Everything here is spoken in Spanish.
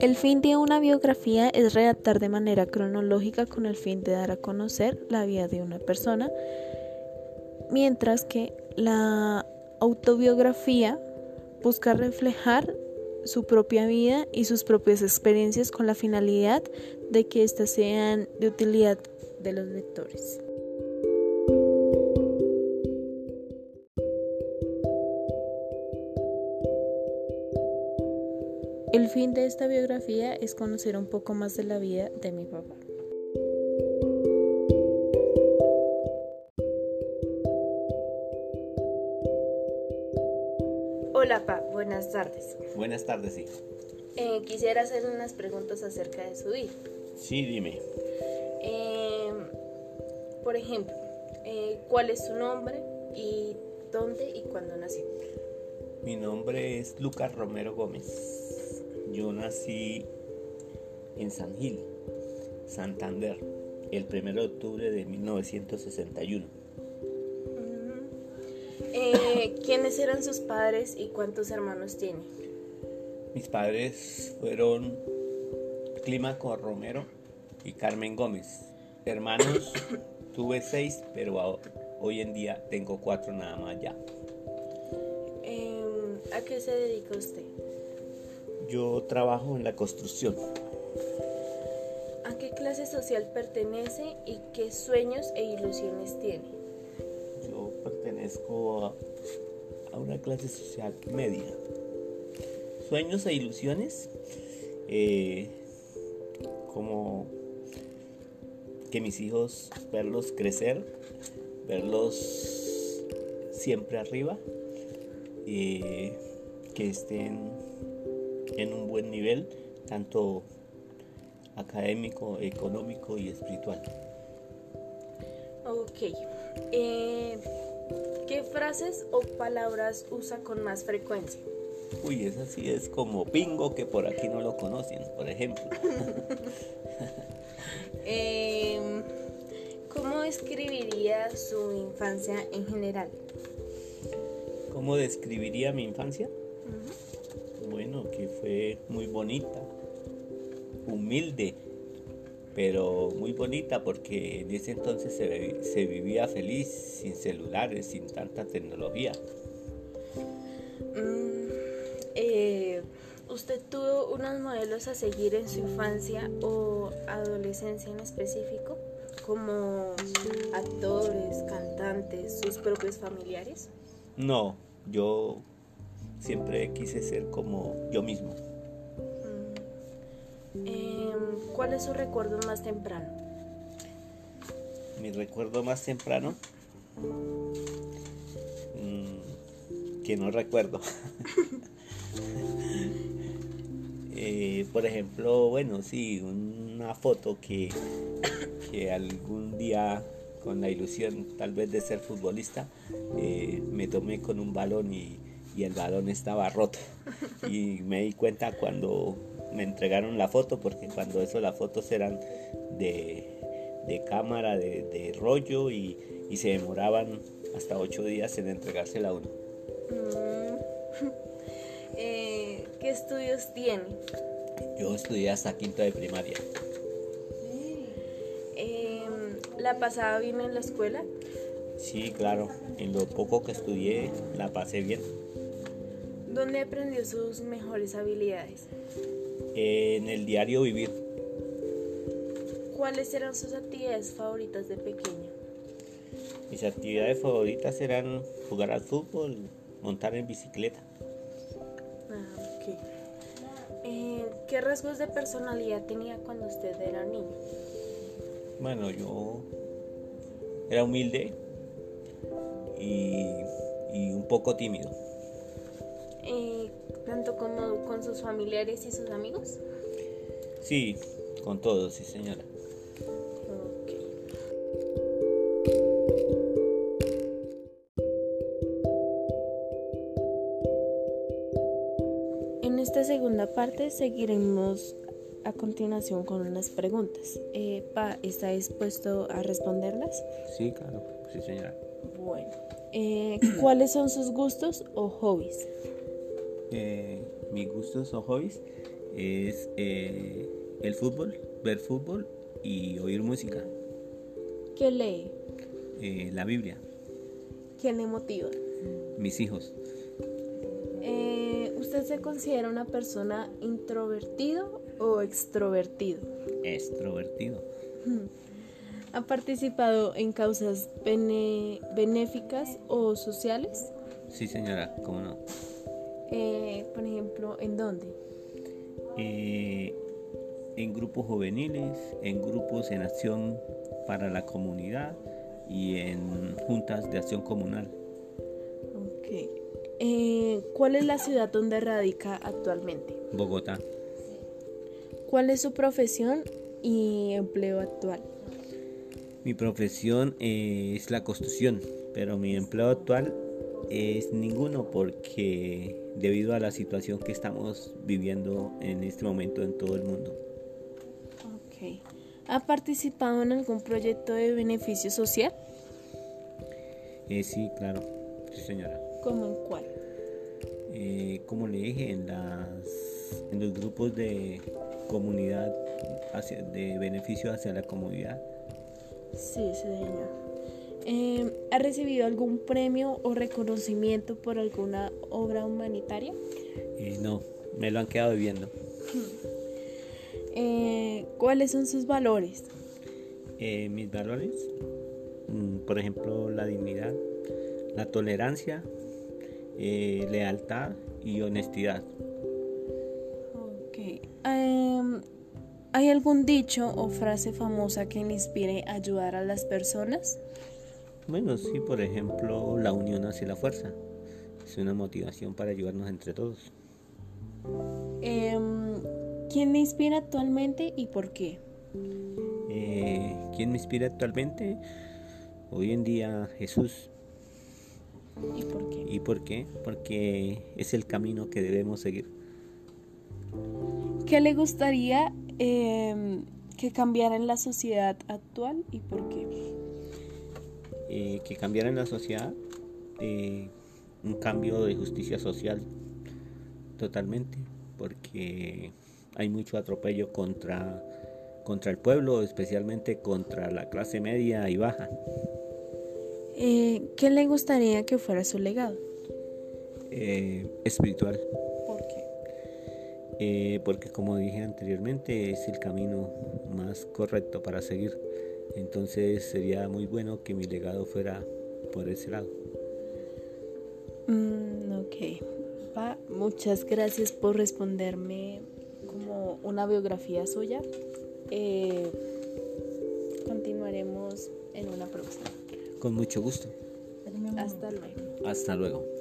El fin de una biografía es redactar de manera cronológica con el fin de dar a conocer la vida de una persona, mientras que la autobiografía busca reflejar su propia vida y sus propias experiencias con la finalidad de que éstas sean de utilidad de los lectores. El fin de esta biografía es conocer un poco más de la vida de mi papá. Hola, Pa, buenas tardes. Buenas tardes, sí. Eh, quisiera hacer unas preguntas acerca de su vida. Sí, dime. Eh, por ejemplo, eh, ¿cuál es su nombre y dónde y cuándo nació? Mi nombre es Lucas Romero Gómez. Yo nací en San Gil, Santander, el 1 de octubre de 1961. Eh, ¿Quiénes eran sus padres y cuántos hermanos tiene? Mis padres fueron Clímaco Romero y Carmen Gómez. Hermanos, tuve seis, pero hoy en día tengo cuatro nada más ya. Em, ¿A qué se dedica usted? Yo trabajo en la construcción. ¿A qué clase social pertenece y qué sueños e ilusiones tiene? Yo pertenezco a, a una clase social media. Sueños e ilusiones, eh, como que mis hijos, verlos crecer, verlos siempre arriba, y que estén en un buen nivel, tanto académico, económico y espiritual. Ok. Eh, ¿Qué frases o palabras usa con más frecuencia? Uy, esa sí es como bingo que por aquí no lo conocen, por ejemplo. eh, ¿Cómo describiría su infancia en general? ¿Cómo describiría mi infancia? Uh -huh. Fue muy bonita, humilde, pero muy bonita porque en ese entonces se, se vivía feliz, sin celulares, sin tanta tecnología. Mm, eh, ¿Usted tuvo unos modelos a seguir en su infancia o adolescencia en específico? Como actores, cantantes, sus propios familiares? No, yo siempre quise ser como yo mismo. Mm. Eh, ¿Cuál es su recuerdo más temprano? Mi recuerdo más temprano, mmm, que no recuerdo. eh, por ejemplo, bueno, sí, una foto que, que algún día con la ilusión tal vez de ser futbolista, eh, me tomé con un balón y, y, el balón estaba roto. Y me di cuenta cuando me entregaron la foto, porque cuando eso las fotos eran de, de cámara, de, de rollo y, y, se demoraban hasta ocho días en entregársela a uno. Mm. eh, ¿Qué estudios tiene? Yo estudié hasta quinto de primaria. Eh, ¿La pasaba bien en la escuela? Sí, claro. En lo poco que estudié la pasé bien. ¿Dónde aprendió sus mejores habilidades? En el diario vivir. ¿Cuáles eran sus actividades favoritas de pequeño? Mis actividades favoritas eran jugar al fútbol, montar en bicicleta. Ah, ok. Eh, ¿Qué rasgos de personalidad tenía cuando usted era niño? Bueno, yo era humilde y, y un poco tímido. Eh, ¿Tanto como con sus familiares y sus amigos? Sí, con todos, sí señora. En esta segunda parte seguiremos a continuación con unas preguntas. Eh, pa, ¿está dispuesto a responderlas? Sí, claro, sí señora. Bueno, eh, ¿cuáles son sus gustos o hobbies? Eh, mis gustos o hobbies, es eh, el fútbol, ver fútbol y oír música. ¿Qué lee? Eh, la Biblia. ¿Quién le motiva? Mis hijos. Eh, ¿Usted se considera una persona introvertido o extrovertido? Extrovertido. ¿Ha participado en causas bene- benéficas o sociales? Sí, señora, cómo no. Eh, por ejemplo, ¿en dónde? Eh, en grupos juveniles, en grupos en acción para la comunidad y en juntas de acción comunal. Ok. Eh, ¿Cuál es la ciudad donde radica actualmente? Bogotá. ¿Cuál es su profesión y empleo actual? Mi profesión es la construcción, pero mi empleo actual es ninguno porque debido a la situación que estamos viviendo en este momento en todo el mundo. Ok. ¿Ha participado en algún proyecto de beneficio social? Eh, sí, claro, sí señora. ¿Cómo en cuál? Eh, como le dije, en, las, en los grupos de comunidad, hacia, de beneficio hacia la comunidad, Sí, señor. Eh, ¿Ha recibido algún premio o reconocimiento por alguna obra humanitaria? eh, no, me lo han quedado viviendo. Eh, ¿Cuáles son sus valores? Eh, mis valores, mm, por ejemplo, la dignidad, la tolerancia, eh, lealtad y honestidad. Ok. Em, ¿Hay algún dicho o frase famosa que le inspire a ayudar a las personas? Bueno, sí, por ejemplo, la unión hace la fuerza. Es una motivación para ayudarnos entre todos. Em, ¿Quién le inspira actualmente y por qué? Eh, ¿Quién me inspira actualmente? Hoy en día Jesús. ¿Y por qué? ¿Y por qué? Porque es el camino que debemos seguir. ¿Qué le gustaría em, que cambiara en la sociedad actual y por qué? Eh, que cambiara en la sociedad eh, un cambio de justicia social totalmente, porque hay mucho atropello contra, contra el pueblo, especialmente contra la clase media y baja. Eh, ¿Qué le gustaría que fuera su legado? Espiritual. ¿Por qué? Eh, porque como dije anteriormente es el camino más correcto para seguir. Entonces sería muy bueno que mi legado fuera por ese lado. Mm, ok. Pa, muchas gracias por responderme como una biografía suya. Eh, continuaremos en una próxima. Con mucho gusto. Hasta luego. Hasta luego.